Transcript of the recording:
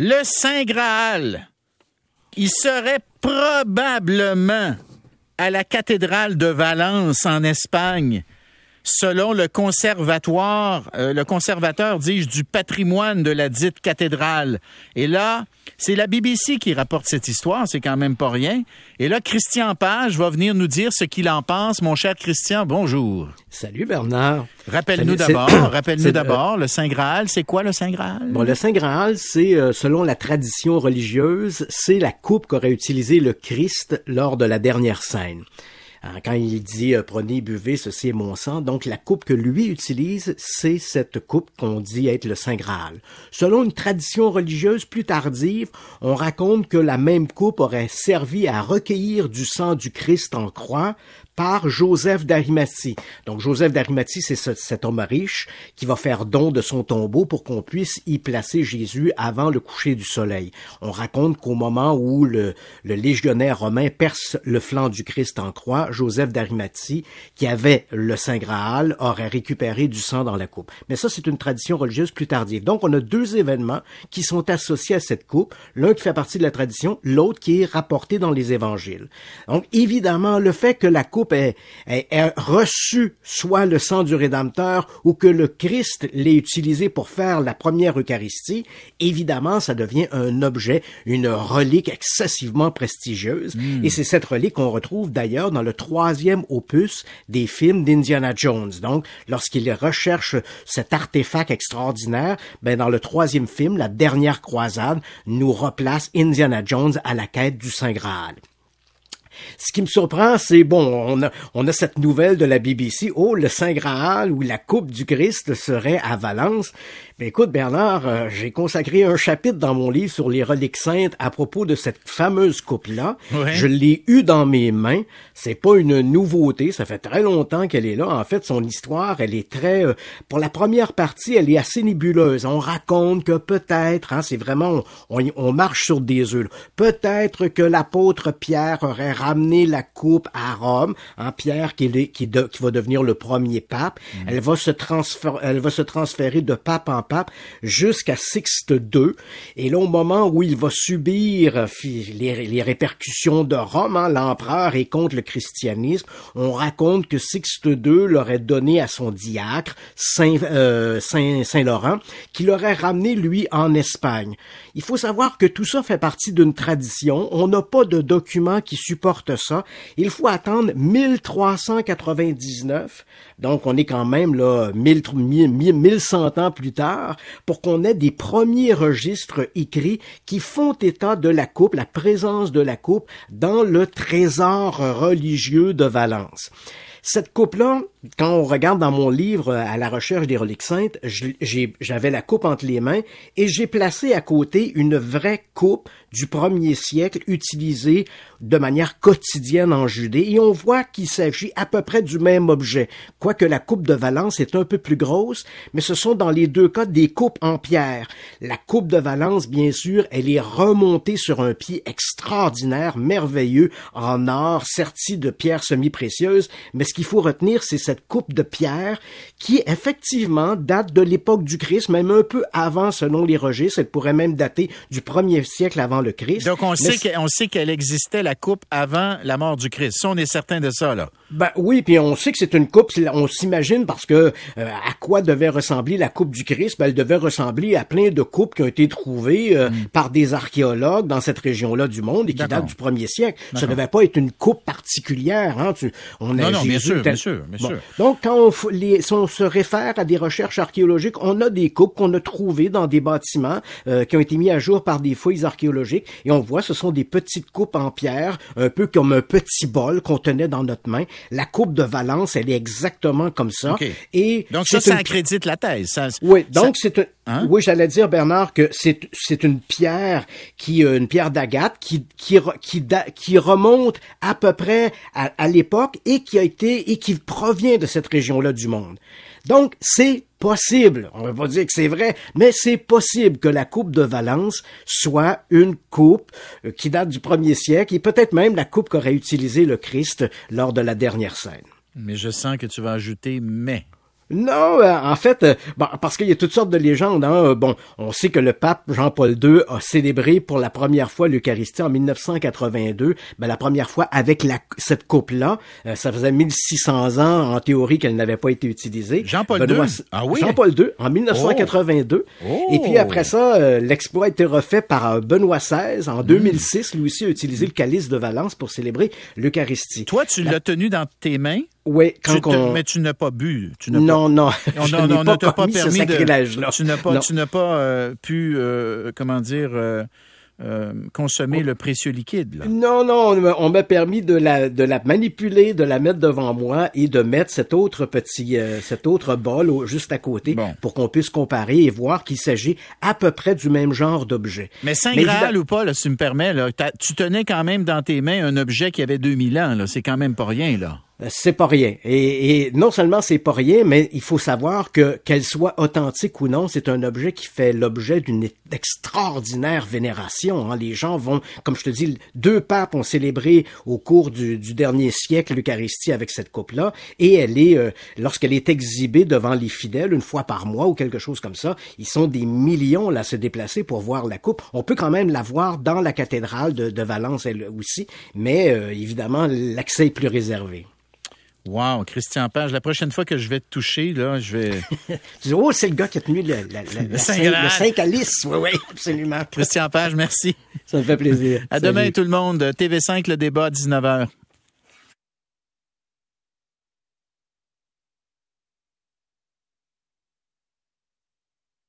Le Saint Graal, il serait probablement à la cathédrale de Valence en Espagne selon le conservatoire, euh, le conservateur, dis-je, du patrimoine de la dite cathédrale. Et là, c'est la BBC qui rapporte cette histoire, c'est quand même pas rien. Et là, Christian Page va venir nous dire ce qu'il en pense. Mon cher Christian, bonjour. Salut Bernard. Rappelle-nous d'abord, rappelle-nous d'abord, le Saint Graal, c'est quoi le Saint Graal? Bon, le Saint Graal, c'est, euh, selon la tradition religieuse, c'est la coupe qu'aurait utilisée le Christ lors de la dernière scène. Hein, quand il dit euh, prenez, buvez, ceci est mon sang, donc la coupe que lui utilise, c'est cette coupe qu'on dit être le Saint Graal. Selon une tradition religieuse plus tardive, on raconte que la même coupe aurait servi à recueillir du sang du Christ en croix par Joseph d'Arimathie. Donc Joseph d'Arimathie, c'est cet homme riche qui va faire don de son tombeau pour qu'on puisse y placer Jésus avant le coucher du soleil. On raconte qu'au moment où le, légionnaire romain perce le flanc du Christ en croix, Joseph d'Arimathie, qui avait le Saint Graal, aurait récupéré du sang dans la coupe. Mais ça, c'est une tradition religieuse plus tardive. Donc on a deux événements qui sont associés à cette coupe, l'un qui fait partie de la tradition, l'autre qui est rapporté dans les évangiles. Donc évidemment, le fait que la coupe ait, reçu soit le sang du Rédempteur ou que le Christ l'ait utilisé pour faire la première Eucharistie, évidemment, ça devient un objet, une relique excessivement prestigieuse. Hmm. Et c'est cette relique qu'on retrouve d'ailleurs dans le troisième opus des films d'Indiana Jones. Donc, lorsqu'il recherche cet artefact extraordinaire, ben, dans le troisième film, La dernière croisade, nous replace Indiana Jones à la quête du Saint Graal. Ce qui me surprend, c'est bon, on a, on a cette nouvelle de la BBC, oh, le Saint Graal ou la Coupe du Christ serait à Valence. Mais écoute, Bernard, euh, j'ai consacré un chapitre dans mon livre sur les reliques saintes à propos de cette fameuse coupe-là. Je l'ai eu dans mes mains. C'est pas une nouveauté. Ça fait très longtemps qu'elle est là. En fait, son histoire, elle est très, euh, pour la première partie, elle est assez nébuleuse. On raconte que peut-être, hein, c'est vraiment, on, on, marche sur des œufs. Peut-être que l'apôtre Pierre aurait ramené la coupe à Rome. Hein, Pierre qui, est, qui, qui va devenir le premier pape. Mm. Elle va se elle va se transférer de pape en pape jusqu'à Sixte II. Et là, au moment où il va subir euh, les, répercussions de Rome, hein, l'empereur est contre le christianisme, on raconte que Sixte II l'aurait donné à son diacre, Saint, euh, Saint, Saint Laurent, qui l'aurait ramené, lui, en Espagne. Il faut savoir que tout ça fait partie d'une tradition. On n'a pas de document qui supporte Il faut attendre 1399. Donc, on est quand même là 1100 ans plus tard pour qu'on ait des premiers registres écrits qui font état de la coupe, la présence de la coupe dans le trésor religieux de Valence. Cette coupe-là, quand on regarde dans mon livre euh, à la recherche des reliques saintes, j'avais la coupe entre les mains et j'ai placé à côté une vraie coupe du premier siècle utilisée de manière quotidienne en Judée et on voit qu'il s'agit à peu près du même objet, quoique la coupe de Valence est un peu plus grosse, mais ce sont dans les deux cas des coupes en pierre. La coupe de Valence, bien sûr, elle est remontée sur un pied extraordinaire, merveilleux, en or, serti de pierres semi-précieuses, ce qu'il faut retenir, c'est cette coupe de pierre qui, effectivement, date de l'époque du Christ, même un peu avant selon les registres. Elle pourrait même dater du premier siècle avant le Christ. Donc, on sait qu'elle existait, la coupe, avant la mort du Christ. Ça, on est certain de ça, là. Ben oui, puis on sait que c'est une coupe, on s'imagine parce que euh, à quoi devait ressembler la coupe du Christ? Ben, elle devait ressembler à plein de coupes qui ont été trouvées euh, mm. par des archéologues dans cette région-là du monde et qui datent du premier siècle. Ça ne devait pas être une coupe particulière. Hein? on a non, bien sûr, bien sûr, bien sûr. Donc, quand on, les, si on se réfère à des recherches archéologiques, on a des coupes qu'on a trouvées dans des bâtiments euh, qui ont été mis à jour par des fouilles archéologiques et on voit ce sont des petites coupes en pierre, un peu comme un petit bol qu'on tenait dans notre main. La coupe de Valence, elle est exactement comme ça. Et donc ça, ça accrédite la thèse. oui, donc c'est hein? oui, j'allais dire Bernard que c'est c'est une pierre qui euh, une pierre d'agate qui qui qui qui remonte à peu près à, à l'époque et qui a été et qui provient de cette région-là du monde. Donc, c'est possible, on ne va pas dire que c'est vrai, mais c'est possible que la coupe de Valence soit une coupe euh, qui date du premier siècle et peut-être même la coupe qu'aurait utilisée le Christ lors de la dernière scène. Mais je sens que tu vas ajouter mais. Non, euh, en fait, euh, bon, parce qu'il y a toutes sortes de légendes. Hein. Bon, on sait que le pape Jean-Paul II a célébré pour la première fois l'Eucharistie en 1982. Ben, la première fois avec la, cette coupe-là. Euh, ça faisait 1600 ans, en théorie, qu'elle n'avait pas été utilisée. Jean-Paul II? Ah oui? Jean-Paul II, en 1982. Et puis après ça, l'exploit a été refait par Benoît XVI en 2006. Lui aussi a utilisé le calice de Valence pour célébrer l'Eucharistie. Toi, tu l'as tenu dans tes mains? Oui, quand Mais tu n'as pas bu. Tu n'as non, pas... non. On, on, ne t'a pas permis de. Tu n'as pas, tu n'as pas euh, pu, euh, comment dire, euh, euh, consommer le précieux liquide. Là. Non, non, on m'a permis de la, de la manipuler, de la mettre devant moi et de mettre cet autre petit, euh, cet autre bol juste à côté pour qu'on puisse comparer et voir qu'il s'agit à peu près du même genre d'objet. Mais Saint Graal ou pas, là, si tu me permets, là, tu tenais quand même dans tes mains un objet qui avait 2000 ans. Là, c'est quand même pas rien là. Euh, c'est pas rien. Et, et, non seulement c'est pas rien, mais il faut savoir que qu'elle soit authentique ou non, c'est un objet qui fait l'objet d'une extraordinaire vénération. Hein. Les gens vont, comme je te dis, deux papes ont célébré au cours du, du dernier siècle l'Eucharistie avec cette coupe-là, et elle est, euh, lorsqu'elle est exhibée devant les fidèles une fois par mois ou quelque chose comme ça, ils sont des millions là à se déplacer pour voir la coupe. On peut quand même la voir dans la cathédrale de, de Valence elle aussi, mais euh, évidemment l'accès est plus réservé. Wow, Christian Page, la prochaine fois que je vais te toucher, là, je vais. tu dis, oh, c'est le gars qui a tenu le, le, le, Saint, Calice. Oui, oui, absolument. Christian Page, merci. Ça me fait plaisir. À demain, tout le monde. TV5, le débat à 19h.